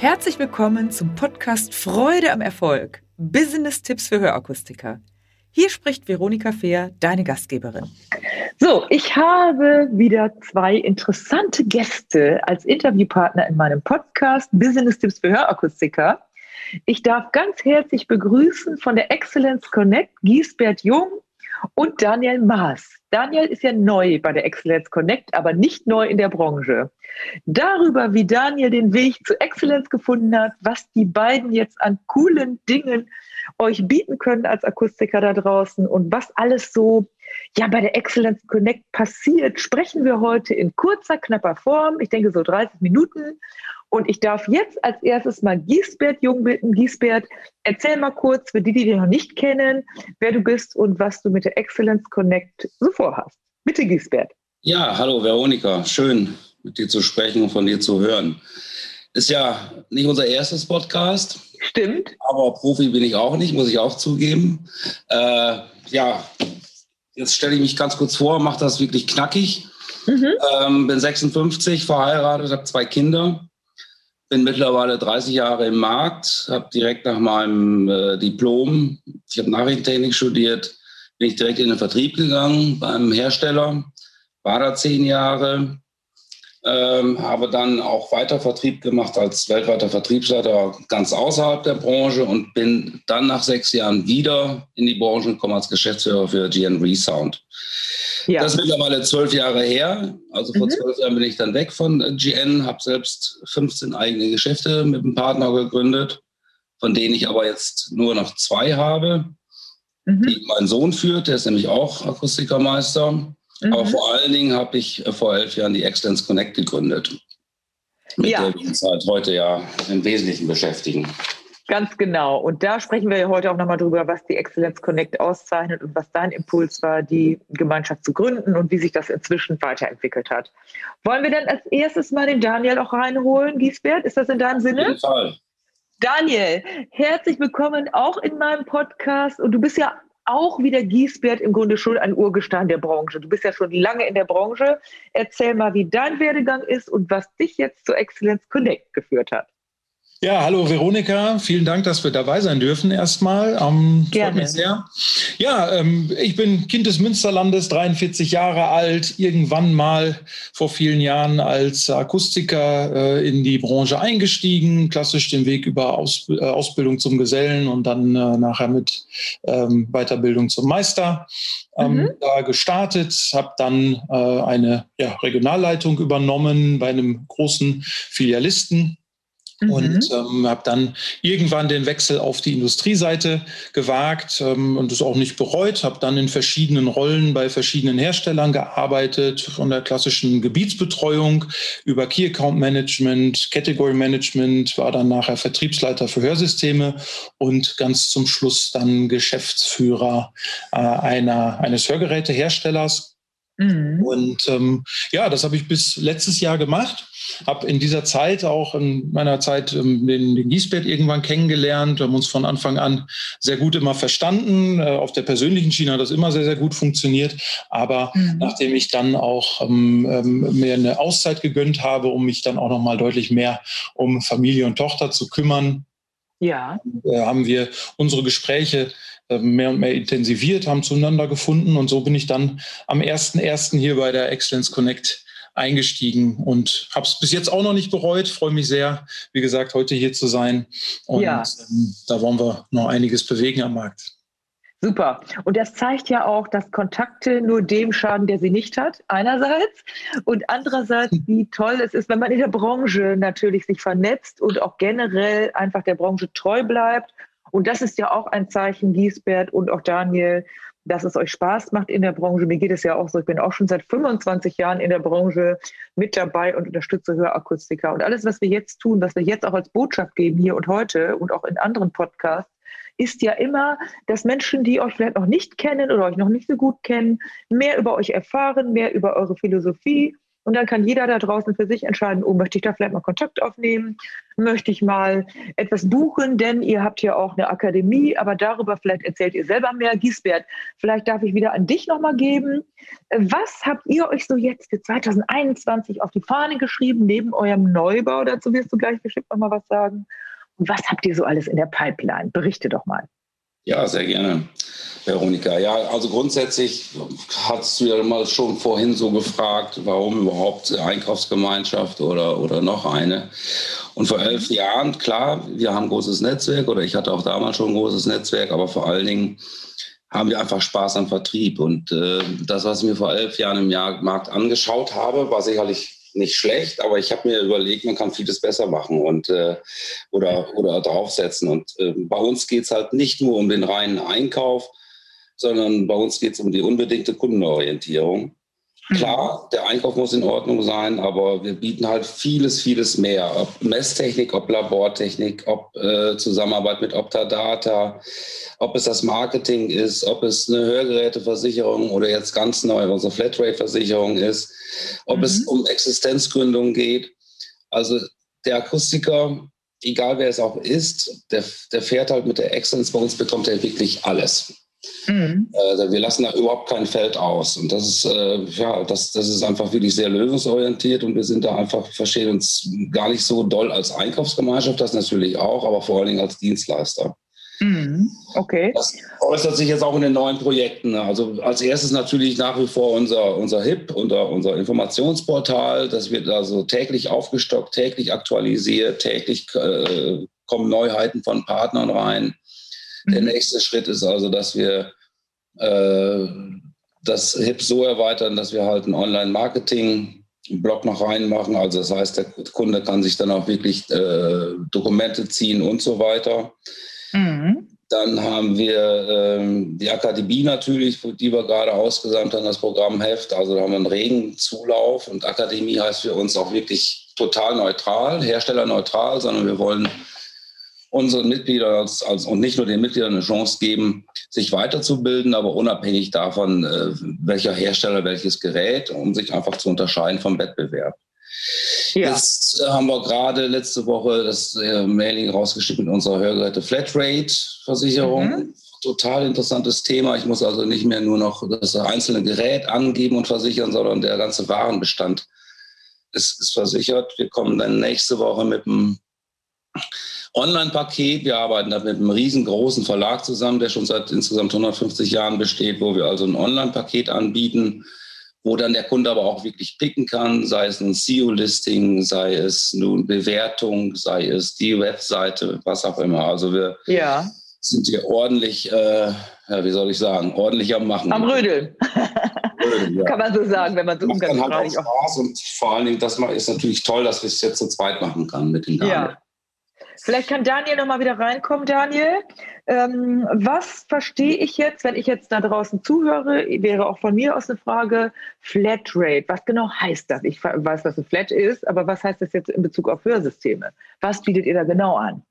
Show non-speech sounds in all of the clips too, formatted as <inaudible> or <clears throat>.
Herzlich willkommen zum Podcast Freude am Erfolg. Business-Tipps für Hörakustiker. Hier spricht Veronika Fehr, deine Gastgeberin. So, ich habe wieder zwei interessante Gäste als Interviewpartner in meinem Podcast Business-Tipps für Hörakustiker. Ich darf ganz herzlich begrüßen von der Excellence Connect Giesbert Jung und Daniel Maas. Daniel ist ja neu bei der Excellence Connect, aber nicht neu in der Branche. Darüber, wie Daniel den Weg zu Excellence gefunden hat, was die beiden jetzt an coolen Dingen euch bieten können als Akustiker da draußen und was alles so ja bei der Excellence Connect passiert, sprechen wir heute in kurzer, knapper Form. Ich denke so 30 Minuten. Und ich darf jetzt als erstes mal Giesbert Jung bitten. Giesbert, erzähl mal kurz für die, die dich noch nicht kennen, wer du bist und was du mit der Excellence Connect so vorhast. Bitte, Giesbert. Ja, hallo Veronika. Schön, mit dir zu sprechen und von dir zu hören. Ist ja nicht unser erstes Podcast. Stimmt. Aber Profi bin ich auch nicht, muss ich auch zugeben. Äh, ja, jetzt stelle ich mich ganz kurz vor, mache das wirklich knackig. Mhm. Ähm, bin 56, verheiratet, habe zwei Kinder bin mittlerweile 30 Jahre im Markt, habe direkt nach meinem äh, Diplom, ich habe Nachrichtentechnik studiert, bin ich direkt in den Vertrieb gegangen beim Hersteller, war da zehn Jahre, ähm, habe dann auch weiter Vertrieb gemacht als weltweiter Vertriebsleiter ganz außerhalb der Branche und bin dann nach sechs Jahren wieder in die Branche gekommen als Geschäftsführer für GN Resound. Ja. Das ist mittlerweile zwölf Jahre her. Also vor mhm. zwölf Jahren bin ich dann weg von GN, habe selbst 15 eigene Geschäfte mit einem Partner gegründet, von denen ich aber jetzt nur noch zwei habe, mhm. die mein Sohn führt, der ist nämlich auch Akustikermeister. Mhm. Aber vor allen Dingen habe ich vor elf Jahren die Excellence Connect gegründet, mit ja. der wir uns halt heute ja im Wesentlichen beschäftigen. Ganz genau. Und da sprechen wir ja heute auch nochmal drüber, was die Excellence Connect auszeichnet und was dein Impuls war, die Gemeinschaft zu gründen und wie sich das inzwischen weiterentwickelt hat. Wollen wir dann als erstes mal den Daniel auch reinholen, Giesbert? Ist das in deinem Sinne? Auf jeden Fall. Daniel, herzlich willkommen auch in meinem Podcast. Und du bist ja auch wie der Giesbert im Grunde schon ein Urgestein der Branche. Du bist ja schon lange in der Branche. Erzähl mal, wie dein Werdegang ist und was dich jetzt zur Excellence Connect geführt hat. Ja, hallo Veronika, vielen Dank, dass wir dabei sein dürfen erstmal. Ähm, Gerne. Freut mich sehr. Ja, ähm, ich bin Kind des Münsterlandes, 43 Jahre alt, irgendwann mal vor vielen Jahren als Akustiker äh, in die Branche eingestiegen, klassisch den Weg über Aus, äh, Ausbildung zum Gesellen und dann äh, nachher mit ähm, Weiterbildung zum Meister ähm, mhm. da gestartet, habe dann äh, eine ja, Regionalleitung übernommen bei einem großen Filialisten Mhm. Und ähm, habe dann irgendwann den Wechsel auf die Industrieseite gewagt ähm, und es auch nicht bereut. Habe dann in verschiedenen Rollen bei verschiedenen Herstellern gearbeitet, von der klassischen Gebietsbetreuung über Key Account Management, Category Management, war dann nachher Vertriebsleiter für Hörsysteme und ganz zum Schluss dann Geschäftsführer äh, einer, eines Hörgeräteherstellers. Mhm. Und ähm, ja, das habe ich bis letztes Jahr gemacht habe in dieser Zeit auch in meiner Zeit ähm, den, den Giesbert irgendwann kennengelernt. Wir haben uns von Anfang an sehr gut immer verstanden. Äh, auf der persönlichen Schiene hat das immer sehr, sehr gut funktioniert. Aber mhm. nachdem ich dann auch ähm, ähm, mir eine Auszeit gegönnt habe, um mich dann auch noch mal deutlich mehr um Familie und Tochter zu kümmern, ja. Äh, haben wir unsere Gespräche äh, mehr und mehr intensiviert, haben zueinander gefunden und so bin ich dann am 1.1. hier bei der Excellence Connect eingestiegen und habe es bis jetzt auch noch nicht bereut. Freue mich sehr, wie gesagt, heute hier zu sein. Und ja. ähm, da wollen wir noch einiges bewegen am Markt. Super. Und das zeigt ja auch, dass Kontakte nur dem schaden, der sie nicht hat, einerseits. Und andererseits, <laughs> wie toll es ist, wenn man in der Branche natürlich sich vernetzt und auch generell einfach der Branche treu bleibt. Und das ist ja auch ein Zeichen, Giesbert und auch Daniel, dass es euch Spaß macht in der Branche. Mir geht es ja auch so. Ich bin auch schon seit 25 Jahren in der Branche mit dabei und unterstütze Hörakustiker. Und alles, was wir jetzt tun, was wir jetzt auch als Botschaft geben, hier und heute und auch in anderen Podcasts, ist ja immer, dass Menschen, die euch vielleicht noch nicht kennen oder euch noch nicht so gut kennen, mehr über euch erfahren, mehr über eure Philosophie Und dann kann jeder da draußen für sich entscheiden, oh, möchte ich da vielleicht mal Kontakt aufnehmen? Möchte ich mal etwas buchen? Denn ihr habt hier auch eine Akademie, aber darüber vielleicht erzählt ihr selber mehr. Giesbert, vielleicht darf ich wieder an dich nochmal geben. Was habt ihr euch so jetzt für 2021 auf die Fahne geschrieben, neben eurem Neubau? Dazu wirst du gleich bestimmt nochmal was sagen. Und was habt ihr so alles in der Pipeline? Berichte doch mal. Ja, sehr gerne, Veronika. Ja, also grundsätzlich hast du ja mal schon vorhin so gefragt, warum überhaupt Einkaufsgemeinschaft oder, oder noch eine. Und vor elf Jahren, klar, wir haben ein großes Netzwerk oder ich hatte auch damals schon ein großes Netzwerk, aber vor allen Dingen haben wir einfach Spaß am Vertrieb. Und äh, das, was ich mir vor elf Jahren im Markt angeschaut habe, war sicherlich nicht schlecht, aber ich habe mir überlegt, man kann vieles besser machen und äh, oder, oder draufsetzen. Und äh, bei uns geht es halt nicht nur um den reinen Einkauf, sondern bei uns geht es um die unbedingte Kundenorientierung. Klar, der Einkauf muss in Ordnung sein, aber wir bieten halt vieles, vieles mehr. Ob Messtechnik, ob Labortechnik, ob äh, Zusammenarbeit mit Optadata, ob es das Marketing ist, ob es eine Hörgeräteversicherung oder jetzt ganz neu unsere Flatrate-Versicherung ist, ob mhm. es um Existenzgründung geht. Also der Akustiker, egal wer es auch ist, der, der fährt halt mit der Excellence. Bei uns bekommt er wirklich alles. Mhm. Äh, wir lassen da überhaupt kein Feld aus. Und das ist, äh, ja, das, das ist einfach wirklich sehr lösungsorientiert und wir sind da einfach, verstehen uns gar nicht so doll als Einkaufsgemeinschaft, das natürlich auch, aber vor allen Dingen als Dienstleister. Mhm. Okay. Das äußert sich jetzt auch in den neuen Projekten. Also als erstes natürlich nach wie vor unser, unser HIP, unser, unser Informationsportal. Das wird also täglich aufgestockt, täglich aktualisiert, täglich äh, kommen Neuheiten von Partnern rein. Der nächste Schritt ist also, dass wir äh, das HIP so erweitern, dass wir halt ein Online-Marketing-Blog noch reinmachen. Also das heißt, der Kunde kann sich dann auch wirklich äh, Dokumente ziehen und so weiter. Mhm. Dann haben wir ähm, die Akademie natürlich, die wir gerade ausgesandt haben, das Programm Heft. Also da haben wir einen regen Zulauf und Akademie heißt für uns auch wirklich total neutral, herstellerneutral, sondern wir wollen unseren Mitgliedern als, als, und nicht nur den Mitgliedern eine Chance geben, sich weiterzubilden, aber unabhängig davon, äh, welcher Hersteller welches Gerät, um sich einfach zu unterscheiden vom Wettbewerb. Ja. Jetzt haben wir gerade letzte Woche das äh, Mailing rausgeschickt mit unserer Hörgeräte Flatrate-Versicherung. Mhm. Total interessantes Thema. Ich muss also nicht mehr nur noch das einzelne Gerät angeben und versichern, sondern der ganze Warenbestand ist, ist versichert. Wir kommen dann nächste Woche mit einem Online-Paket. Wir arbeiten da mit einem riesengroßen Verlag zusammen, der schon seit insgesamt 150 Jahren besteht, wo wir also ein Online-Paket anbieten, wo dann der Kunde aber auch wirklich picken kann, sei es ein SEO-Listing, sei es nun Bewertung, sei es die Webseite, was auch immer. Also wir ja. sind hier ordentlich, äh, ja, wie soll ich sagen, ordentlich am Machen. Am Rödeln. Ja. Kann man so sagen, wenn man so. Dann halt auch Spaß und vor allen Dingen, das ist natürlich toll, dass wir es jetzt zu zweit machen kann mit den Damen. Ja. Vielleicht kann Daniel noch mal wieder reinkommen, Daniel. Ähm, was verstehe ich jetzt, wenn ich jetzt da draußen zuhöre, wäre auch von mir aus eine Frage, Flatrate. Was genau heißt das? Ich weiß, was ein Flat ist, aber was heißt das jetzt in Bezug auf Hörsysteme? Was bietet ihr da genau an?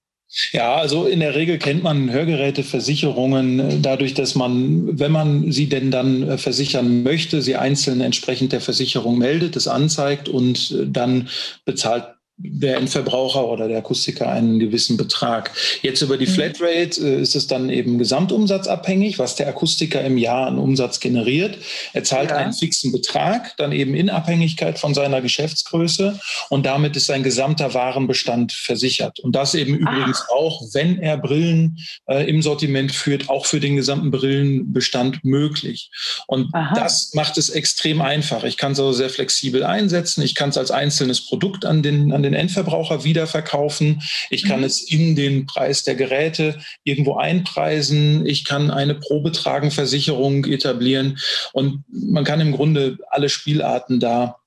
Ja, also in der Regel kennt man Hörgeräteversicherungen äh, dadurch, dass man, wenn man sie denn dann äh, versichern möchte, sie einzeln entsprechend der Versicherung meldet, es anzeigt und äh, dann bezahlt der Endverbraucher oder der Akustiker einen gewissen Betrag. Jetzt über die mhm. Flatrate äh, ist es dann eben gesamtumsatzabhängig, was der Akustiker im Jahr an Umsatz generiert. Er zahlt ja. einen fixen Betrag, dann eben in Abhängigkeit von seiner Geschäftsgröße und damit ist sein gesamter Warenbestand versichert. Und das eben Ach. übrigens auch, wenn er Brillen äh, im Sortiment führt, auch für den gesamten Brillenbestand möglich. Und Aha. das macht es extrem einfach. Ich kann es also sehr flexibel einsetzen. Ich kann es als einzelnes Produkt an den, an den den Endverbraucher wiederverkaufen. Ich kann mhm. es in den Preis der Geräte irgendwo einpreisen. Ich kann eine Probetragenversicherung etablieren. Und man kann im Grunde alle Spielarten da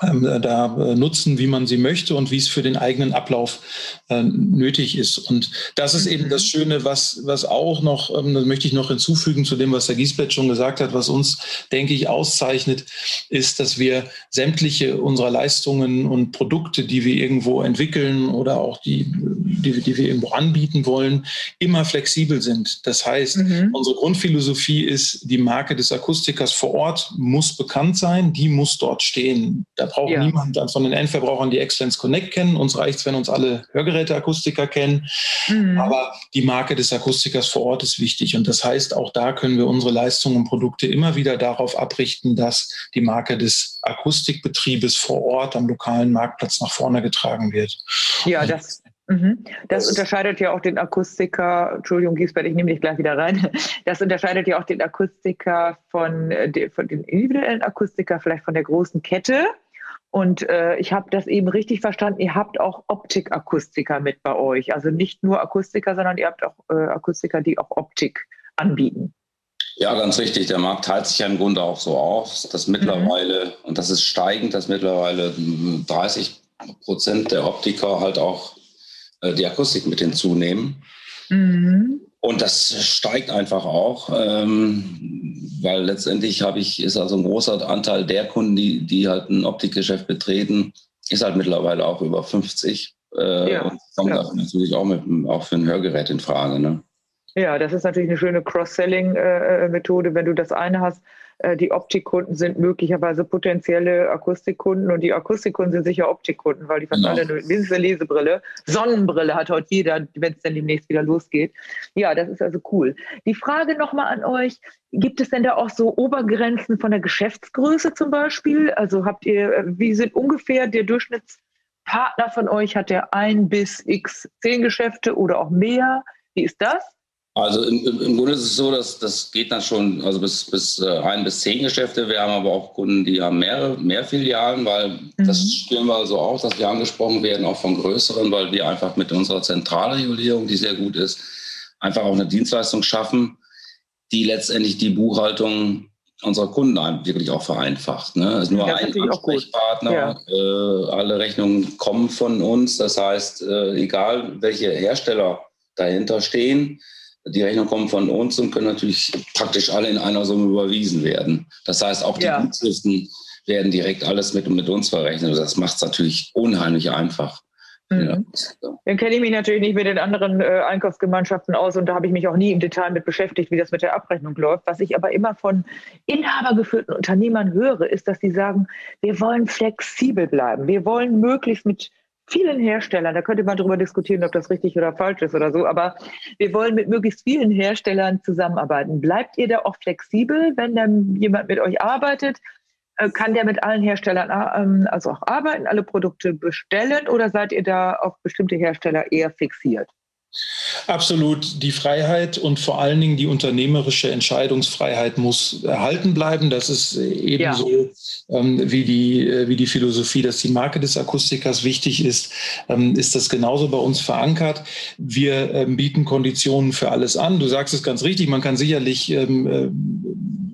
da äh, nutzen, wie man sie möchte und wie es für den eigenen Ablauf äh, nötig ist. Und das ist eben das mhm. Schöne, was, was auch noch, ähm, das möchte ich noch hinzufügen zu dem, was der Giesbett schon gesagt hat, was uns, denke ich, auszeichnet, ist, dass wir sämtliche unserer Leistungen und Produkte, die wir irgendwo entwickeln oder auch die, die, die wir irgendwo anbieten wollen, immer flexibel sind. Das heißt, mhm. unsere Grundphilosophie ist, die Marke des Akustikers vor Ort muss bekannt sein, die muss dort stehen Da braucht ja. niemand von den Endverbrauchern die Excellence Connect kennen. Uns reicht es, wenn uns alle Hörgeräteakustiker kennen. Mhm. Aber die Marke des Akustikers vor Ort ist wichtig. Und das heißt, auch da können wir unsere Leistungen und Produkte immer wieder darauf abrichten, dass die Marke des Akustikbetriebes vor Ort am lokalen Marktplatz nach vorne getragen wird. Ja, das, Mhm. Das unterscheidet ja auch den Akustiker, Entschuldigung, Giesbert, ich nehme dich gleich wieder rein. Das unterscheidet ja auch den Akustiker von, äh, von den individuellen Akustiker, vielleicht von der großen Kette. Und äh, ich habe das eben richtig verstanden, ihr habt auch Optikakustiker mit bei euch. Also nicht nur Akustiker, sondern ihr habt auch äh, Akustiker, die auch Optik anbieten. Ja, ganz richtig. Der Markt teilt sich ja im Grunde auch so auf, dass mittlerweile, mhm. und das ist steigend, dass mittlerweile 30 Prozent der Optiker halt auch äh, die Akustik mit hinzunehmen. Mhm. Und das steigt einfach auch, ähm, weil letztendlich habe ich, ist also ein großer Anteil der Kunden, die, die halt ein Optikgeschäft betreten, ist halt mittlerweile auch über 50. Äh, ja, und kommt ja. natürlich auch, mit, auch für ein Hörgerät in Frage. Ne? Ja, das ist natürlich eine schöne Cross-Selling-Methode, äh, äh, wenn du das eine hast äh, die Optikkunden sind möglicherweise potenzielle Akustikkunden und die Akustikkunden sind sicher Optikkunden, weil die fast alle eine Lesebrille, Sonnenbrille hat heute jeder, wenn es dann demnächst wieder losgeht. Ja, das ist also cool. Die Frage nochmal an euch, gibt es denn da auch so Obergrenzen von der Geschäftsgröße zum Beispiel? Also habt ihr, wie sind ungefähr der Durchschnittspartner von euch? Hat der ein bis x zehn Geschäfte oder auch mehr? Wie ist das? Also im, im, Grunde ist es so, dass das geht dann schon also bis, bis äh, ein bis zehn Geschäfte. Wir haben aber auch Kunden, die haben mehrere, mehr Filialen, weil mhm. das spüren wir so auch, dass wir angesprochen werden, auch von größeren, weil wir einfach mit unserer Zentralregulierung, die sehr gut ist, einfach auch eine Dienstleistung schaffen, die letztendlich die Buchhaltung unserer Kunden wirklich auch vereinfacht. Ne? Es ist nur ein Ansprechpartner. Ja. Äh, alle Rechnungen kommen von uns. Das heißt, äh, egal welche Hersteller dahinter stehen, die Rechnungen kommen von uns und können natürlich praktisch alle in einer Summe überwiesen werden. Das heißt, auch die ja. Gutschriften werden direkt alles mit, mit uns verrechnet. Das macht es natürlich unheimlich einfach. Mhm. Ja. Dann kenne ich mich natürlich nicht mit den anderen äh, Einkaufsgemeinschaften aus und da habe ich mich auch nie im Detail mit beschäftigt, wie das mit der Abrechnung läuft. Was ich aber immer von inhabergeführten Unternehmern höre, ist, dass sie sagen, wir wollen flexibel bleiben. Wir wollen möglichst mit vielen Herstellern, da könnte man darüber diskutieren, ob das richtig oder falsch ist oder so, aber wir wollen mit möglichst vielen Herstellern zusammenarbeiten. Bleibt ihr da auch flexibel, wenn dann jemand mit euch arbeitet? Äh, kann der mit allen Herstellern ähm, also auch arbeiten, alle Produkte bestellen oder seid ihr da auf bestimmte Hersteller eher fixiert? Absolut. Die Freiheit und vor allen Dingen die unternehmerische Entscheidungsfreiheit muss erhalten bleiben. Das ist ebenso ja. ähm, wie, die, äh, wie die Philosophie, dass die Marke des Akustikers wichtig ist, ähm, ist das genauso bei uns verankert. Wir ähm, bieten Konditionen für alles an. Du sagst es ganz richtig. Man kann sicherlich ähm, äh,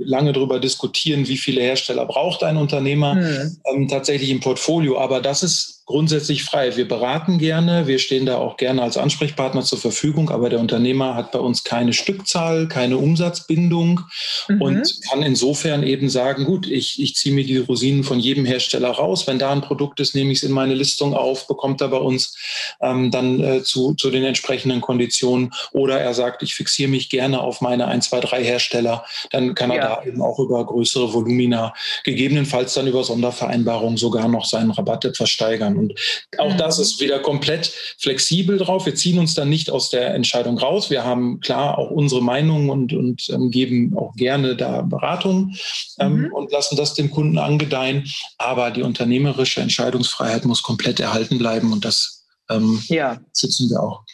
lange darüber diskutieren, wie viele Hersteller braucht ein Unternehmer mhm. tatsächlich im Portfolio. Aber das ist grundsätzlich frei. Wir beraten gerne, wir stehen da auch gerne als Ansprechpartner zur Verfügung, aber der Unternehmer hat bei uns keine Stückzahl, keine Umsatzbindung mhm. und kann insofern eben sagen, gut, ich, ich ziehe mir die Rosinen von jedem Hersteller raus. Wenn da ein Produkt ist, nehme ich es in meine Listung auf, bekommt er bei uns ähm, dann äh, zu, zu den entsprechenden Konditionen. Oder er sagt, ich fixiere mich gerne auf meine 1, 2, 3 Hersteller. Dann kann er ja. da eben auch über größere Volumina, gegebenenfalls dann über Sondervereinbarungen sogar noch seinen Rabatt etwas steigern. Und auch das mhm. ist wieder komplett flexibel drauf. Wir ziehen uns dann nicht aus der Entscheidung raus. Wir haben klar auch unsere Meinung und, und ähm, geben auch gerne da Beratung ähm, mhm. und lassen das dem Kunden angedeihen. Aber die unternehmerische Entscheidungsfreiheit muss komplett erhalten bleiben und das ähm, ja. sitzen wir auch.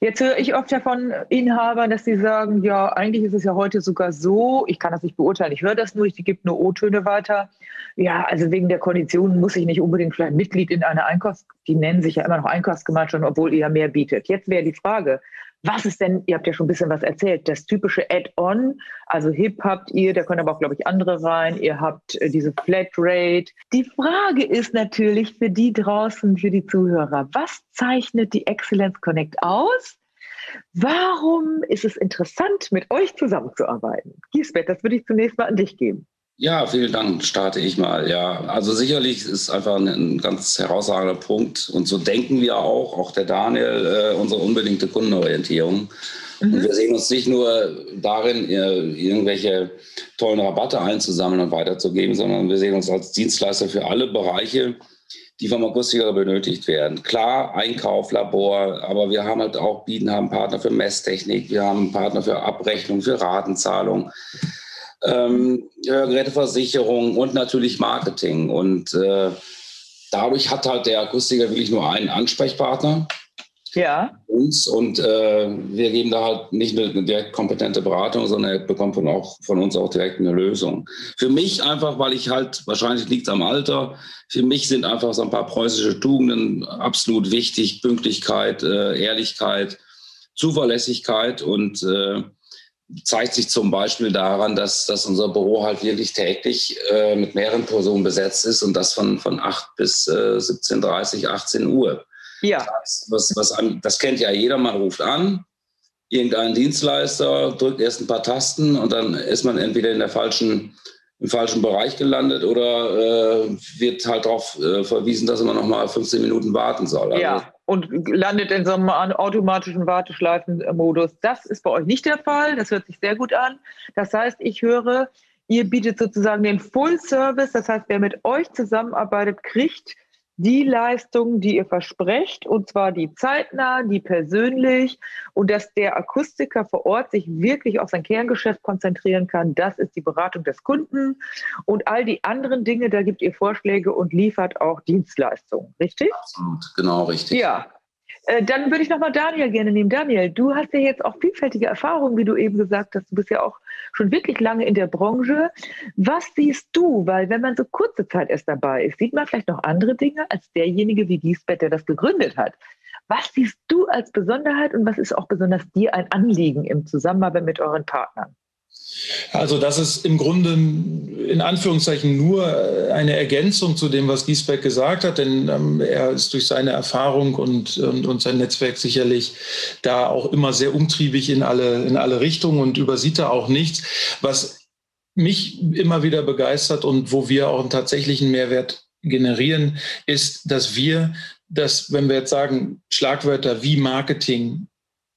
Jetzt höre ich oft ja von Inhabern, dass sie sagen, ja, eigentlich ist es ja heute sogar so, ich kann das nicht beurteilen, ich höre das nur, ich gebe nur O-Töne weiter. Ja, also wegen der Konditionen muss ich nicht unbedingt vielleicht Mitglied in einer Einkaufs-, die nennen sich ja immer noch Einkaufsgemeinschaft, obwohl ihr mehr bietet. Jetzt wäre die Frage, was ist denn, ihr habt ja schon ein bisschen was erzählt, das typische Add-on, also HIP habt ihr, da können aber auch, glaube ich, andere rein, ihr habt äh, diese Flatrate. Die Frage ist natürlich für die draußen, für die Zuhörer, was zeichnet die Excellence Connect aus? Warum ist es interessant, mit euch zusammenzuarbeiten? Gisbert, das würde ich zunächst mal an dich geben. Ja, vielen Dank, starte ich mal. Ja, also sicherlich ist einfach ein, ein ganz herausragender Punkt. Und so denken wir auch, auch der Daniel, äh, unsere unbedingte Kundenorientierung. Mhm. Und wir sehen uns nicht nur darin, irgendwelche tollen Rabatte einzusammeln und weiterzugeben, sondern wir sehen uns als Dienstleister für alle Bereiche, die vom Akustiker benötigt werden. Klar, Einkauf, Labor, aber wir haben halt auch, bieten haben Partner für Messtechnik, wir haben Partner für Abrechnung, für Ratenzahlung, ähm, Geräteversicherung und natürlich Marketing. Und äh, dadurch hat halt der Akustiker wirklich nur einen Ansprechpartner ja. uns und äh, wir geben da halt nicht nur eine direkt kompetente Beratung, sondern er bekommt von, auch, von uns auch direkt eine Lösung. Für mich einfach, weil ich halt, wahrscheinlich liegt es am Alter, für mich sind einfach so ein paar preußische Tugenden absolut wichtig. Pünktlichkeit, äh, Ehrlichkeit, Zuverlässigkeit und äh, zeigt sich zum Beispiel daran, dass, dass unser Büro halt wirklich täglich äh, mit mehreren Personen besetzt ist und das von, von 8 bis äh, 17.30, 18 Uhr. Ja. Das, was, was an, das kennt ja jeder, man ruft an, irgendein Dienstleister drückt erst ein paar Tasten und dann ist man entweder in der falschen, im falschen Bereich gelandet oder äh, wird halt darauf äh, verwiesen, dass man noch mal 15 Minuten warten soll. Also, ja, und landet in so einem automatischen Warteschleifenmodus. Das ist bei euch nicht der Fall. Das hört sich sehr gut an. Das heißt, ich höre, ihr bietet sozusagen den Full Service. Das heißt, wer mit euch zusammenarbeitet, kriegt die Leistung, die ihr versprecht, und zwar die zeitnah, die persönlich und dass der Akustiker vor Ort sich wirklich auf sein Kerngeschäft konzentrieren kann. Das ist die Beratung des Kunden und all die anderen Dinge, da gibt ihr Vorschläge und liefert auch Dienstleistungen, richtig? Absolut, genau richtig. Ja, dann würde ich nochmal Daniel gerne nehmen. Daniel, du hast ja jetzt auch vielfältige Erfahrungen, wie du eben gesagt hast. Du bist ja auch schon wirklich lange in der Branche. Was siehst du? Weil wenn man so kurze Zeit erst dabei ist, sieht man vielleicht noch andere Dinge als derjenige wie Giesbett, der das gegründet hat. Was siehst du als Besonderheit und was ist auch besonders dir ein Anliegen im Zusammenarbeit mit euren Partnern? Also das ist im Grunde in Anführungszeichen nur eine Ergänzung zu dem, was Giesbeck gesagt hat, denn ähm, er ist durch seine Erfahrung und, und, und, sein Netzwerk sicherlich da auch immer sehr umtriebig in alle, in alle Richtungen und übersieht da auch nichts. Was mich immer wieder begeistert und wo wir auch einen tatsächlichen Mehrwert generieren, ist, dass wir dass, wenn wir jetzt sagen, Schlagwörter wie Marketing,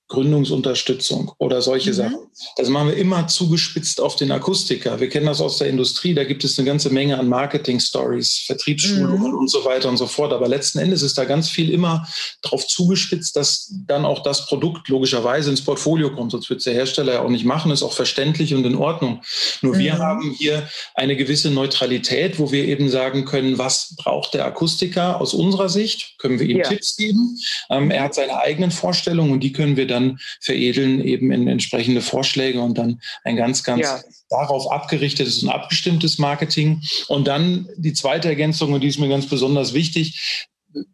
Gründungsunterstützung oder solche mhm. Sachen. Das machen wir immer zugespitzt auf den Akustiker. Wir kennen das aus der Industrie, da gibt es eine ganze Menge an Marketing-Stories, Vertriebsschulungen mhm. und so weiter und so fort. Aber letzten Endes ist da ganz viel immer darauf zugespitzt, dass dann auch das Produkt logischerweise ins Portfolio kommt. Sonst wird es der Hersteller ja auch nicht machen, ist auch verständlich und in Ordnung. Nur mhm. wir haben hier eine gewisse Neutralität, wo wir eben sagen können, was braucht der Akustiker aus unserer Sicht? Können wir ihm ja. Tipps geben? Ähm, er hat seine eigenen Vorstellungen und die können wir dann dann veredeln eben in entsprechende Vorschläge und dann ein ganz, ganz ja. darauf abgerichtetes und abgestimmtes Marketing. Und dann die zweite Ergänzung, und die ist mir ganz besonders wichtig,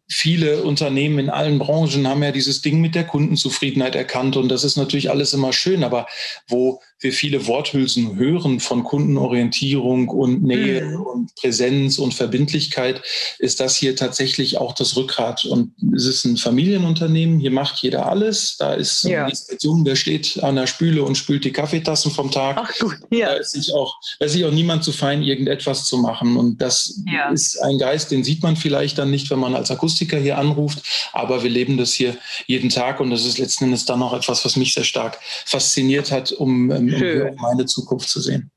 viele Unternehmen in allen Branchen haben ja dieses Ding mit der Kundenzufriedenheit erkannt und das ist natürlich alles immer schön, aber wo wir viele Worthülsen hören von Kundenorientierung und Nähe mhm. und Präsenz und Verbindlichkeit, ist das hier tatsächlich auch das Rückgrat. Und es ist ein Familienunternehmen, hier macht jeder alles. Da ist ja. ein Jung, der steht an der Spüle und spült die Kaffeetassen vom Tag. Ach gut, ja. Da ist sich auch, da ist sich auch niemand zu fein, irgendetwas zu machen. Und das ja. ist ein Geist, den sieht man vielleicht dann nicht, wenn man als Akustiker hier anruft, aber wir leben das hier jeden Tag und das ist letzten Endes dann auch etwas, was mich sehr stark fasziniert hat, um um meine Zukunft zu sehen.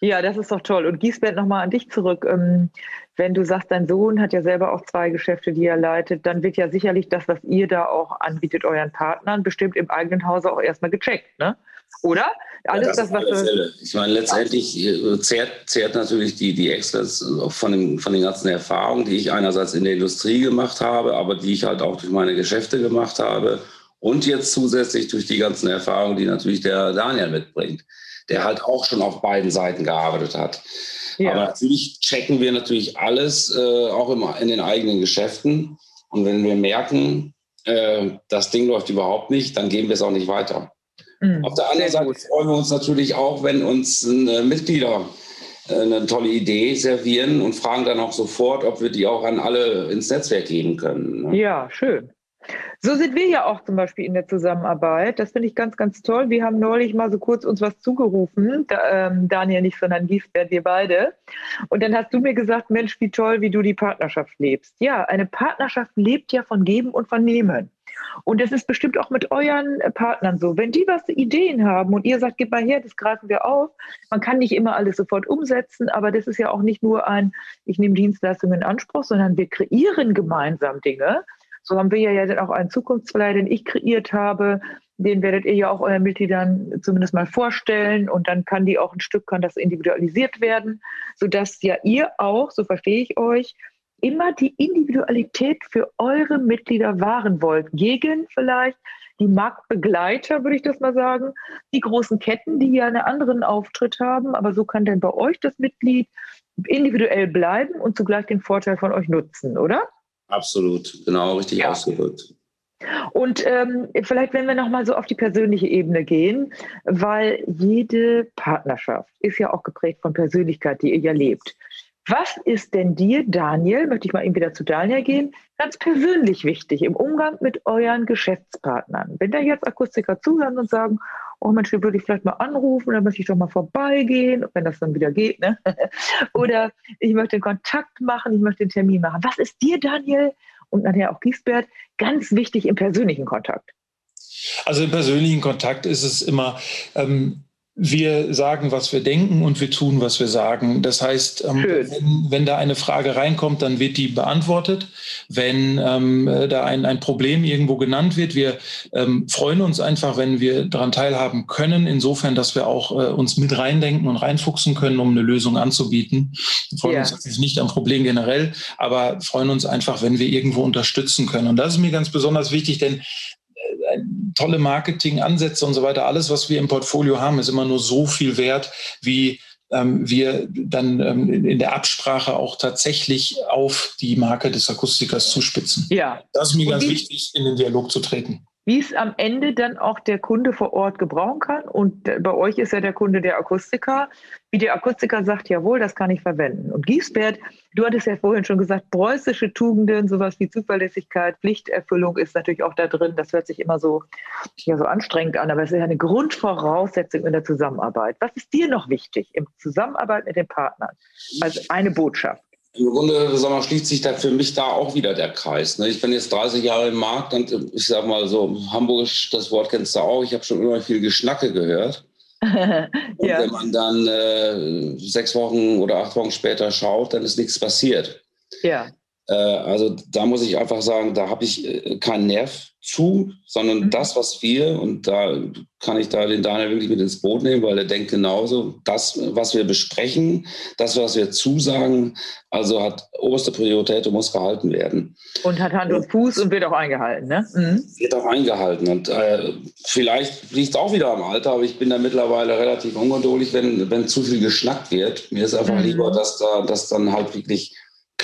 Ja, das ist doch toll. Und Giesbert, nochmal an dich zurück. Ähm, wenn du sagst, dein Sohn hat ja selber auch zwei Geschäfte, die er leitet, dann wird ja sicherlich das, was ihr da auch anbietet, euren Partnern, bestimmt im eigenen Hause auch erstmal gecheckt, ne? Oder? Alles ja, das, das, was du. Ich meine, letztendlich äh, zehrt, zehrt natürlich die, die Extras von, dem, von den ganzen Erfahrungen, die ich einerseits in der Industrie gemacht habe, aber die ich halt auch durch meine Geschäfte gemacht habe und jetzt zusätzlich durch die ganzen Erfahrungen, die natürlich der Daniel mitbringt, der halt auch schon auf beiden Seiten gearbeitet hat. Ja. Aber natürlich checken wir natürlich alles, äh, auch im, in den eigenen Geschäften. Und wenn wir merken, äh, das Ding läuft überhaupt nicht, dann geben wir es auch nicht weiter. Mhm, auf der anderen Seite freuen wir uns natürlich auch, wenn uns äh, Mitglieder eine tolle Idee servieren und fragen dann auch sofort, ob wir die auch an alle ins Netzwerk geben können. Ne? Ja, schön. So sind wir ja auch zum Beispiel in der Zusammenarbeit. Das finde ich ganz, ganz toll. Wir haben neulich mal so kurz uns was zugerufen. Da, ähm, Daniel nicht, sondern Giesbert, wir beide. Und dann hast du mir gesagt, Mensch, wie toll, wie du die Partnerschaft lebst. Ja, eine Partnerschaft lebt ja von Geben und von Nehmen. Und das ist bestimmt auch mit euren Partnern so. Wenn die was Ideen haben und ihr sagt, gib mal her, das greifen wir auf. Man kann nicht immer alles sofort umsetzen, aber das ist ja auch nicht nur ein, ich nehme Dienstleistungen in Anspruch, sondern wir kreieren gemeinsam Dinge. So haben wir ja dann auch einen Zukunftsflyer, den ich kreiert habe. Den werdet ihr ja auch euren Mitgliedern zumindest mal vorstellen und dann kann die auch ein Stück, kann das individualisiert werden, sodass ja ihr auch, so verstehe ich euch, immer die Individualität für eure Mitglieder wahren wollt. Gegen vielleicht die Marktbegleiter, würde ich das mal sagen, die großen Ketten, die ja einen anderen Auftritt haben. Aber so kann denn bei euch das Mitglied individuell bleiben und zugleich den Vorteil von euch nutzen, oder? Absolut, genau, richtig ja. ausgedrückt. Und ähm, vielleicht, wenn wir nochmal so auf die persönliche Ebene gehen, weil jede Partnerschaft ist ja auch geprägt von Persönlichkeit, die ihr ja lebt. Was ist denn dir, Daniel, möchte ich mal eben wieder zu Daniel gehen, ganz persönlich wichtig im Umgang mit euren Geschäftspartnern? Wenn da jetzt Akustiker zuhören und sagen, oh Mensch, hier würde ich vielleicht mal anrufen, dann möchte ich doch mal vorbeigehen, wenn das dann wieder geht, ne? <laughs> Oder ich möchte einen Kontakt machen, ich möchte einen Termin machen. Was ist dir, Daniel, und nachher auch Giesbert, ganz wichtig im persönlichen Kontakt? Also im persönlichen Kontakt ist es immer, ähm, wir sagen, was wir denken und wir tun, was wir sagen. Das heißt, ähm, wenn, wenn, da eine Frage reinkommt, dann wird die beantwortet. Wenn ähm, da ein, ein Problem irgendwo genannt wird, wir ähm, freuen uns einfach, wenn wir daran teilhaben können, insofern, dass wir auch äh, uns mit reindenken und reinfuchsen können, um eine Lösung anzubieten. Wir freuen ja. uns natürlich nicht am Problem generell, aber freuen uns einfach, wenn wir irgendwo unterstützen können. Und das ist mir ganz besonders wichtig, denn tolle Marketingansätze und so weiter. Alles, was wir im Portfolio haben, ist immer nur so viel wert, wie ähm, wir dann ähm, in der Absprache auch tatsächlich auf die Marke des Akustikers zuspitzen. Ja. Das ist mir und ganz wichtig, in den Dialog zu treten wie es am Ende dann auch der Kunde vor Ort gebrauchen kann. Und bei euch ist ja der Kunde der Akustiker. Wie der Akustiker sagt, jawohl, das kann ich verwenden. Und Giesbert, du hattest ja vorhin schon gesagt, preußische Tugenden, sowas wie Zuverlässigkeit, Pflichterfüllung ist natürlich auch da drin. Das hört sich immer so, ja, so anstrengend an, aber es ist ja eine Grundvoraussetzung in der Zusammenarbeit. Was ist dir noch wichtig im Zusammenarbeit mit den Partnern als eine Botschaft? Im Grunde sag mal, schließt sich da für mich da auch wieder der Kreis. Ne? Ich bin jetzt 30 Jahre im Markt und ich sag mal so, Hamburgisch, das Wort kennst du auch, ich habe schon immer viel Geschnacke gehört. <laughs> ja. Und wenn man dann äh, sechs Wochen oder acht Wochen später schaut, dann ist nichts passiert. Ja. Äh, also da muss ich einfach sagen, da habe ich äh, keinen Nerv zu, sondern mhm. das, was wir, und da kann ich da den Daniel wirklich mit ins Boot nehmen, weil er denkt genauso, das, was wir besprechen, das, was wir zusagen, also hat oberste Priorität und muss gehalten werden. Und hat Hand und Fuß und wird auch eingehalten, ne? Mhm. Wird auch eingehalten. Und äh, vielleicht liegt es auch wieder am Alter, aber ich bin da mittlerweile relativ ungeduldig, wenn, wenn zu viel geschnackt wird. Mir ist einfach mhm. lieber, dass da dass dann halt wirklich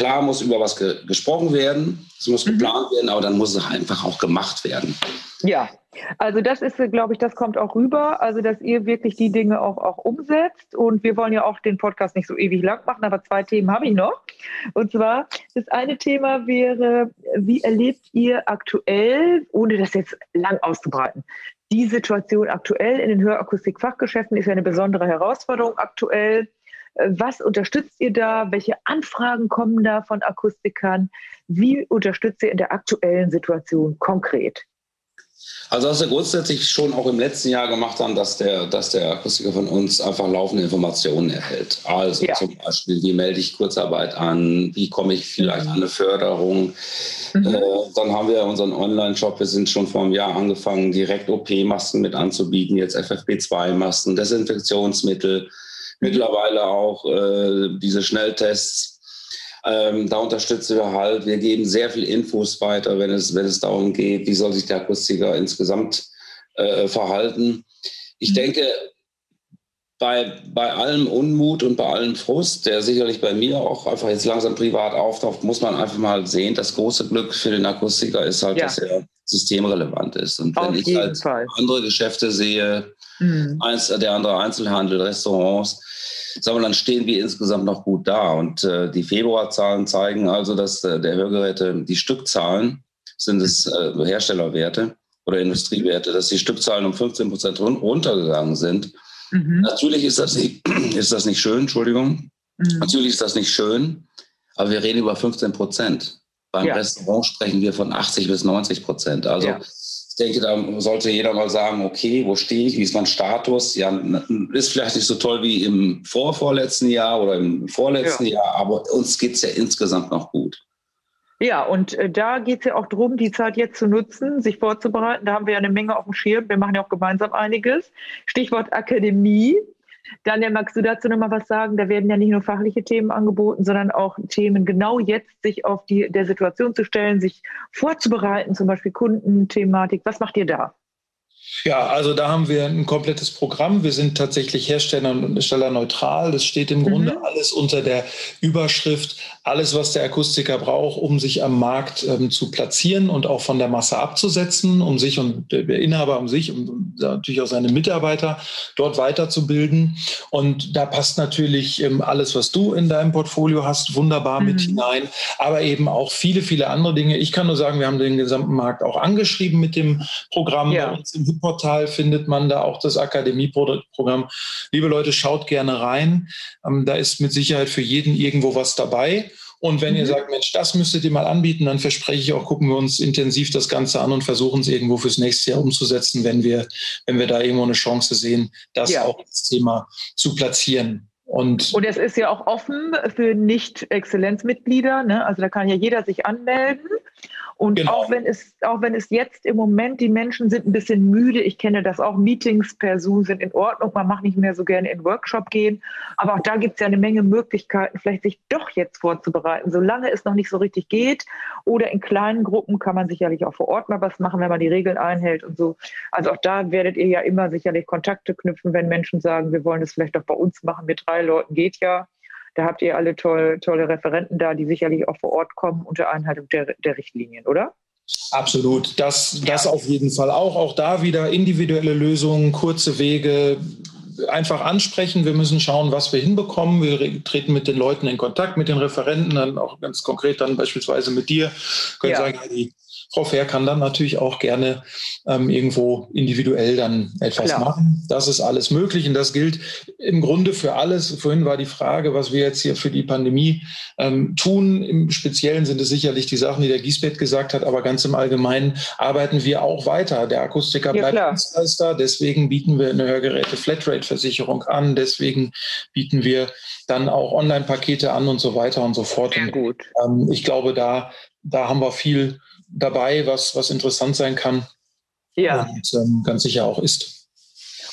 Klar muss über was ge gesprochen werden, es muss mhm. geplant werden, aber dann muss es einfach auch gemacht werden. Ja, also das ist, glaube ich, das kommt auch rüber, also dass ihr wirklich die Dinge auch, auch umsetzt. Und wir wollen ja auch den Podcast nicht so ewig lang machen, aber zwei Themen habe ich noch. Und zwar, das eine Thema wäre, wie erlebt ihr aktuell, ohne das jetzt lang auszubreiten, die Situation aktuell in den Hörakustik-Fachgeschäften ist ja eine besondere Herausforderung aktuell. Was unterstützt ihr da? Welche Anfragen kommen da von Akustikern? Wie unterstützt ihr in der aktuellen Situation konkret? Also was wir grundsätzlich schon auch im letzten Jahr gemacht haben, dass der, dass der Akustiker von uns einfach laufende Informationen erhält. Also ja. zum Beispiel, wie melde ich Kurzarbeit an, wie komme ich vielleicht an eine Förderung. Mhm. Äh, dann haben wir unseren Online-Shop, wir sind schon vor einem Jahr angefangen, direkt OP-Masken mit anzubieten, jetzt FFP2-Masken, Desinfektionsmittel mittlerweile auch äh, diese Schnelltests. Ähm, da unterstützen wir halt. Wir geben sehr viel Infos weiter, wenn es, wenn es darum geht, wie soll sich der Akustiker insgesamt äh, verhalten. Ich mhm. denke, bei, bei allem Unmut und bei allem Frust, der sicherlich bei mir auch einfach jetzt langsam privat auftaucht, muss man einfach mal sehen, das große Glück für den Akustiker ist halt, ja. dass er systemrelevant ist. Und wenn Auf ich halt Fall. andere Geschäfte sehe, mhm. eins, der andere Einzelhandel, Restaurants, sagen wir, dann stehen wir insgesamt noch gut da. Und äh, die Februarzahlen zeigen also, dass äh, der Hörgeräte, die Stückzahlen sind es äh, Herstellerwerte oder Industriewerte, dass die Stückzahlen um 15 Prozent run runtergegangen sind. Mhm. Natürlich ist das, nicht, <clears throat> ist das nicht schön, Entschuldigung. Mhm. Natürlich ist das nicht schön, aber wir reden über 15 Prozent. Beim ja. Restaurant sprechen wir von 80 bis 90 Prozent. Also ja. ich denke, da sollte jeder mal sagen, okay, wo stehe ich, wie ist mein Status? Ja, ist vielleicht nicht so toll wie im vorvorletzten Jahr oder im vorletzten ja. Jahr, aber uns geht es ja insgesamt noch gut. Ja, und äh, da geht es ja auch darum, die Zeit jetzt zu nutzen, sich vorzubereiten. Da haben wir ja eine Menge auf dem Schirm. Wir machen ja auch gemeinsam einiges. Stichwort Akademie. Daniel, magst du dazu nochmal was sagen? Da werden ja nicht nur fachliche Themen angeboten, sondern auch Themen genau jetzt sich auf die der Situation zu stellen, sich vorzubereiten, zum Beispiel Kundenthematik. Was macht ihr da? Ja, also da haben wir ein komplettes Programm. Wir sind tatsächlich Hersteller und Herstellerneutral. Das steht im Grunde mhm. alles unter der Überschrift, alles, was der Akustiker braucht, um sich am Markt ähm, zu platzieren und auch von der Masse abzusetzen, um sich und der Inhaber um sich und natürlich auch seine Mitarbeiter dort weiterzubilden. Und da passt natürlich ähm, alles, was du in deinem Portfolio hast, wunderbar mhm. mit hinein, aber eben auch viele, viele andere Dinge. Ich kann nur sagen, wir haben den gesamten Markt auch angeschrieben mit dem Programm ja. bei uns im Portal findet man da auch das Akademieprogramm. Liebe Leute, schaut gerne rein. Ähm, da ist mit Sicherheit für jeden irgendwo was dabei. Und wenn mhm. ihr sagt, Mensch, das müsstet ihr mal anbieten, dann verspreche ich auch, gucken wir uns intensiv das Ganze an und versuchen es irgendwo fürs nächste Jahr umzusetzen, wenn wir, wenn wir da irgendwo eine Chance sehen, das ja. auch als Thema zu platzieren. Und, und es ist ja auch offen für Nicht-Exzellenzmitglieder. Ne? Also da kann ja jeder sich anmelden. Und genau. auch wenn es, auch wenn es jetzt im Moment die Menschen sind ein bisschen müde, ich kenne das auch, Meetings per Zoom sind in Ordnung, man macht nicht mehr so gerne in Workshop gehen, aber auch da gibt es ja eine Menge Möglichkeiten, vielleicht sich doch jetzt vorzubereiten, solange es noch nicht so richtig geht. Oder in kleinen Gruppen kann man sicherlich auch vor Ort mal was machen, wenn man die Regeln einhält und so. Also auch da werdet ihr ja immer sicherlich Kontakte knüpfen, wenn Menschen sagen, wir wollen das vielleicht auch bei uns machen, mit drei Leuten geht ja. Da habt ihr alle toll, tolle Referenten da, die sicherlich auch vor Ort kommen unter Einhaltung der, der Richtlinien, oder? Absolut, das, das auf jeden Fall auch. Auch da wieder individuelle Lösungen, kurze Wege, einfach ansprechen. Wir müssen schauen, was wir hinbekommen. Wir treten mit den Leuten in Kontakt, mit den Referenten, dann auch ganz konkret dann beispielsweise mit dir. Können ja. sagen, die Frau Fair kann dann natürlich auch gerne ähm, irgendwo individuell dann etwas Klar. machen. Das ist alles möglich und das gilt im Grunde für alles. Vorhin war die Frage, was wir jetzt hier für die Pandemie ähm, tun. Im Speziellen sind es sicherlich die Sachen, die der Giesbett gesagt hat, aber ganz im Allgemeinen arbeiten wir auch weiter. Der Akustiker bleibt ja, Dienstleister, deswegen bieten wir eine Hörgeräte-Flatrate-Versicherung an, deswegen bieten wir dann auch Online-Pakete an und so weiter und so fort. Sehr gut. Und, ähm, ich glaube, da, da haben wir viel dabei, was, was interessant sein kann. Ja. Und ähm, ganz sicher auch ist.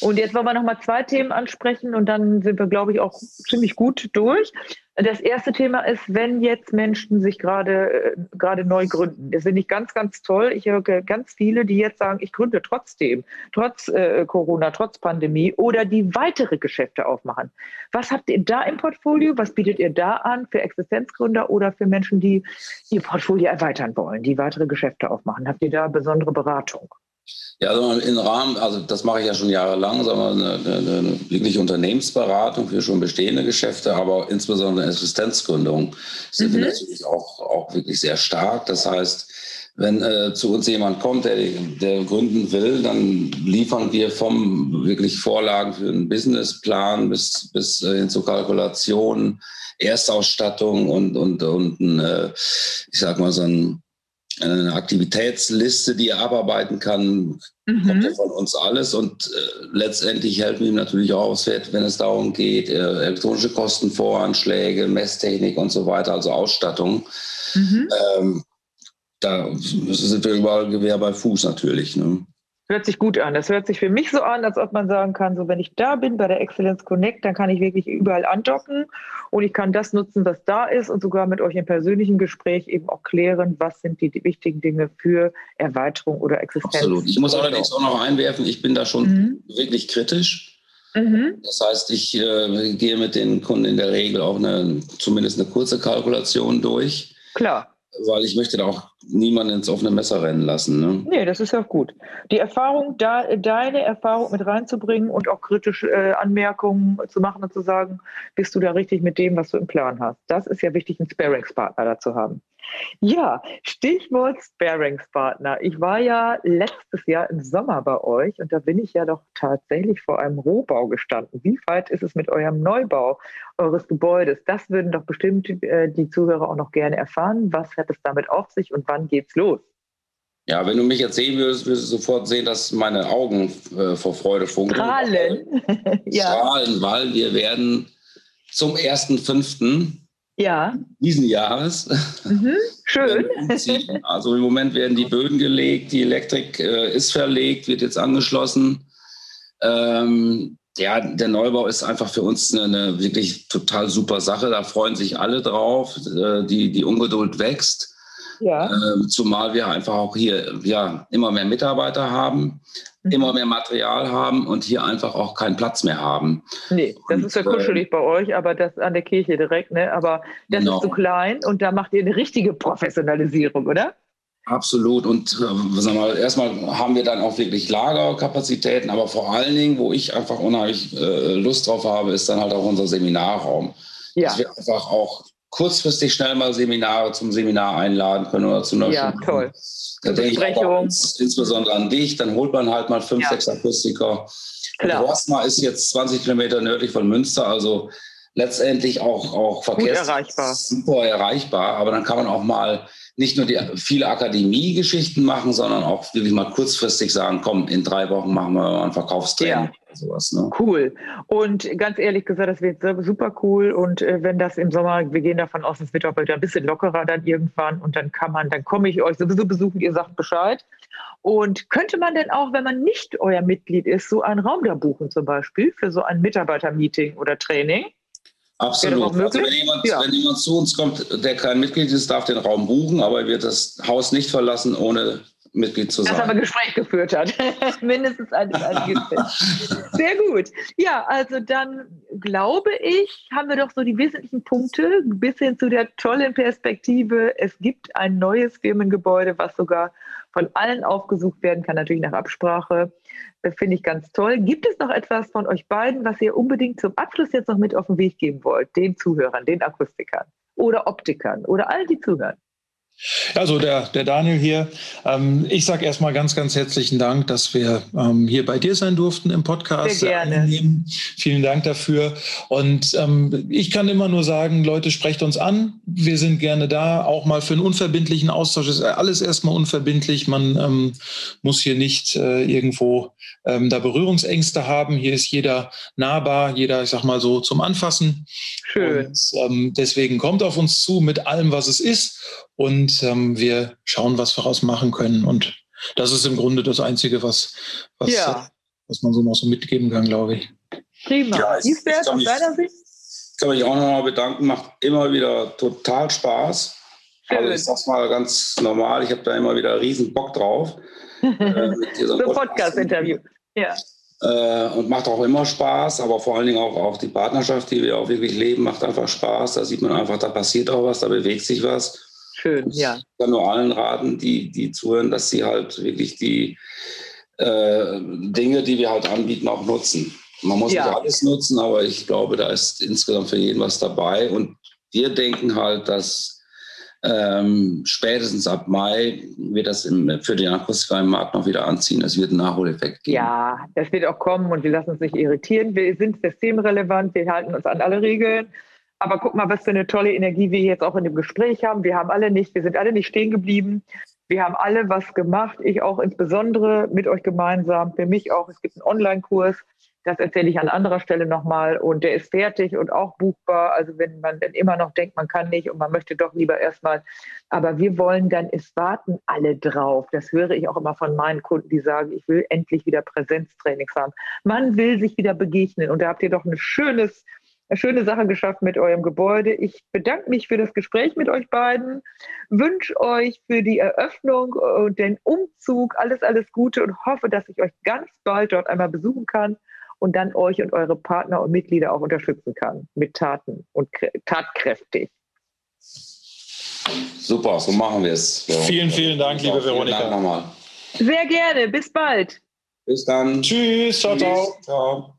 Und jetzt wollen wir noch mal zwei Themen ansprechen und dann sind wir, glaube ich, auch ziemlich gut durch. Das erste Thema ist, wenn jetzt Menschen sich gerade äh, gerade neu gründen. Das finde ich ganz, ganz toll. Ich höre ganz viele, die jetzt sagen, ich gründe trotzdem, trotz äh, Corona, trotz Pandemie oder die weitere Geschäfte aufmachen. Was habt ihr da im Portfolio? Was bietet ihr da an für Existenzgründer oder für Menschen, die ihr Portfolio erweitern wollen, die weitere Geschäfte aufmachen? Habt ihr da besondere Beratung? Ja, also im Rahmen, also das mache ich ja schon jahrelang, sagen wir, eine, eine, eine wirkliche Unternehmensberatung für schon bestehende Geschäfte, aber insbesondere Existenzgründung sind mhm. wir natürlich auch, auch wirklich sehr stark. Das heißt, wenn äh, zu uns jemand kommt, der, der gründen will, dann liefern wir vom wirklich Vorlagen für einen Businessplan bis, bis äh, hin zur Kalkulation, Erstausstattung und, und, und äh, ich sag mal so ein eine Aktivitätsliste, die er abarbeiten kann, mhm. kommt ja von uns alles. Und äh, letztendlich helfen wir ihm natürlich auch wenn es darum geht, äh, elektronische Kostenvoranschläge, Messtechnik und so weiter, also Ausstattung. Mhm. Ähm, da sind wir überall Gewehr bei Fuß natürlich. Ne? Hört sich gut an. Das hört sich für mich so an, als ob man sagen kann, so wenn ich da bin bei der Excellence Connect, dann kann ich wirklich überall andocken und ich kann das nutzen, was da ist und sogar mit euch im persönlichen Gespräch eben auch klären, was sind die, die wichtigen Dinge für Erweiterung oder Existenz. Absolut. Ich muss allerdings auch noch einwerfen, ich bin da schon mhm. wirklich kritisch. Mhm. Das heißt, ich äh, gehe mit den Kunden in der Regel auch eine, zumindest eine kurze Kalkulation durch. Klar weil ich möchte da auch niemanden ins offene Messer rennen lassen. Ne? Nee, das ist ja gut. Die Erfahrung, da, deine Erfahrung mit reinzubringen und auch kritische äh, Anmerkungen zu machen und zu sagen, bist du da richtig mit dem, was du im Plan hast. Das ist ja wichtig, einen Sparingspartner dazu haben. Ja, Stichwort Sparingspartner. Ich war ja letztes Jahr im Sommer bei euch und da bin ich ja doch tatsächlich vor einem Rohbau gestanden. Wie weit ist es mit eurem Neubau eures Gebäudes? Das würden doch bestimmt äh, die Zuhörer auch noch gerne erfahren. Was hat es damit auf sich und wann geht's los? Ja, wenn du mich jetzt sehen würdest, würdest du sofort sehen, dass meine Augen äh, vor Freude funkeln. Strahlen. <laughs> ja. Strahlen, weil wir werden zum 1.5 ja. diesen Jahres. Mhm, schön. <laughs> also im Moment werden die Böden gelegt, die Elektrik äh, ist verlegt, wird jetzt angeschlossen. Ähm, ja, der Neubau ist einfach für uns eine, eine, wirklich total super Sache. Da freuen sich alle drauf. Äh, die, die Ungeduld wächst. Ja. Ähm, zumal wir einfach auch hier ja, immer mehr Mitarbeiter haben, mhm. immer mehr Material haben und hier einfach auch keinen Platz mehr haben. Nee, das und, ist ja kuschelig äh, bei euch, aber das an der Kirche direkt, ne? Aber das genau. ist zu klein und da macht ihr eine richtige Professionalisierung, oder? Absolut. Und äh, sagen wir, erstmal haben wir dann auch wirklich Lagerkapazitäten, aber vor allen Dingen, wo ich einfach unheimlich äh, Lust drauf habe, ist dann halt auch unser Seminarraum. Ja. Dass wir einfach auch kurzfristig schnell mal Seminare zum Seminar einladen können oder zu einer Ja, toll. Da denke ich auch insbesondere an dich. Dann holt man halt mal fünf, ja. sechs Akustiker. Rossmar ist jetzt 20 Kilometer nördlich von Münster, also letztendlich auch, auch verkehrs erreichbar. super erreichbar. Aber dann kann man auch mal nicht nur die viele Akademie-Geschichten machen, sondern auch wirklich mal kurzfristig sagen, komm, in drei Wochen machen wir mal ein Verkaufstraining. Ja. Sowas, ne? Cool. Und ganz ehrlich gesagt, das wird super cool. Und äh, wenn das im Sommer, wir gehen davon aus, es wird auch wieder ein bisschen lockerer dann irgendwann. Und dann kann man, dann komme ich euch sowieso besuchen, ihr sagt Bescheid. Und könnte man denn auch, wenn man nicht euer Mitglied ist, so einen Raum da buchen zum Beispiel für so ein Mitarbeitermeeting oder Training? Absolut. Also wenn, jemand, ja. wenn jemand zu uns kommt, der kein Mitglied ist, darf den Raum buchen, aber er wird das Haus nicht verlassen, ohne Mitglied zu sein. Dass er ein Gespräch geführt hat. <laughs> Mindestens ein, ein <laughs> Sehr gut. Ja, also dann glaube ich, haben wir doch so die wesentlichen Punkte bis hin zu der tollen Perspektive. Es gibt ein neues Firmengebäude, was sogar von allen aufgesucht werden kann, natürlich nach Absprache. Das finde ich ganz toll. Gibt es noch etwas von euch beiden, was ihr unbedingt zum Abschluss jetzt noch mit auf den Weg geben wollt? Den Zuhörern, den Akustikern oder Optikern oder allen, die zuhören? Also der, der Daniel hier. Ähm, ich sage erstmal ganz, ganz herzlichen Dank, dass wir ähm, hier bei dir sein durften im Podcast. Sehr gerne. Einnehmen. Vielen Dank dafür. Und ähm, ich kann immer nur sagen, Leute, sprecht uns an. Wir sind gerne da, auch mal für einen unverbindlichen Austausch. Ist alles erstmal unverbindlich. Man ähm, muss hier nicht äh, irgendwo ähm, da Berührungsängste haben. Hier ist jeder nahbar, jeder, ich sag mal so, zum Anfassen. Schön. Und, ähm, deswegen kommt auf uns zu mit allem, was es ist und ähm, wir schauen, was wir daraus machen können. Und das ist im Grunde das Einzige, was, was, ja. was man so noch so mitgeben kann, glaube ich. Prima. Ja, Wie ist aus deiner Sicht? kann mich auch nochmal bedanken. Macht immer wieder total Spaß. Also ich sag's mal ganz normal, ich habe da immer wieder riesen Bock drauf. äh, <laughs> so ein Podcast-Interview. Ja. Äh, und macht auch immer Spaß, aber vor allen Dingen auch, auch die Partnerschaft, die wir auch wirklich leben, macht einfach Spaß. Da sieht man einfach, da passiert auch was, da bewegt sich was. Schön, ja. Ich kann nur allen raten, die, die zuhören, dass sie halt wirklich die äh, Dinge, die wir halt anbieten, auch nutzen. Man muss ja. nicht alles nutzen, aber ich glaube, da ist insgesamt für jeden was dabei. Und wir denken halt, dass ähm, spätestens ab Mai wird das im, für den Akustiker im Markt noch wieder anziehen. Es wird einen Nachholeffekt geben. Ja, das wird auch kommen und wir lassen uns nicht irritieren. Wir sind systemrelevant, wir halten uns an alle Regeln. Aber guck mal, was für eine tolle Energie wir jetzt auch in dem Gespräch haben. Wir haben alle nicht, wir sind alle nicht stehen geblieben. Wir haben alle was gemacht. Ich auch insbesondere mit euch gemeinsam. Für mich auch. Es gibt einen Online-Kurs. Das erzähle ich an anderer Stelle nochmal. Und der ist fertig und auch buchbar. Also wenn man dann immer noch denkt, man kann nicht und man möchte doch lieber erstmal. Aber wir wollen dann, es warten alle drauf. Das höre ich auch immer von meinen Kunden, die sagen, ich will endlich wieder Präsenztrainings haben. Man will sich wieder begegnen. Und da habt ihr doch ein schönes eine schöne Sache geschafft mit eurem Gebäude. Ich bedanke mich für das Gespräch mit euch beiden, wünsche euch für die Eröffnung und den Umzug alles, alles Gute und hoffe, dass ich euch ganz bald dort einmal besuchen kann und dann euch und eure Partner und Mitglieder auch unterstützen kann mit Taten und tatkräftig. Super, so machen wir es. Vielen, vielen Dank, liebe Veronika. Dank nochmal. Sehr gerne. Bis bald. Bis dann. Tschüss. Ciao, ciao. ciao.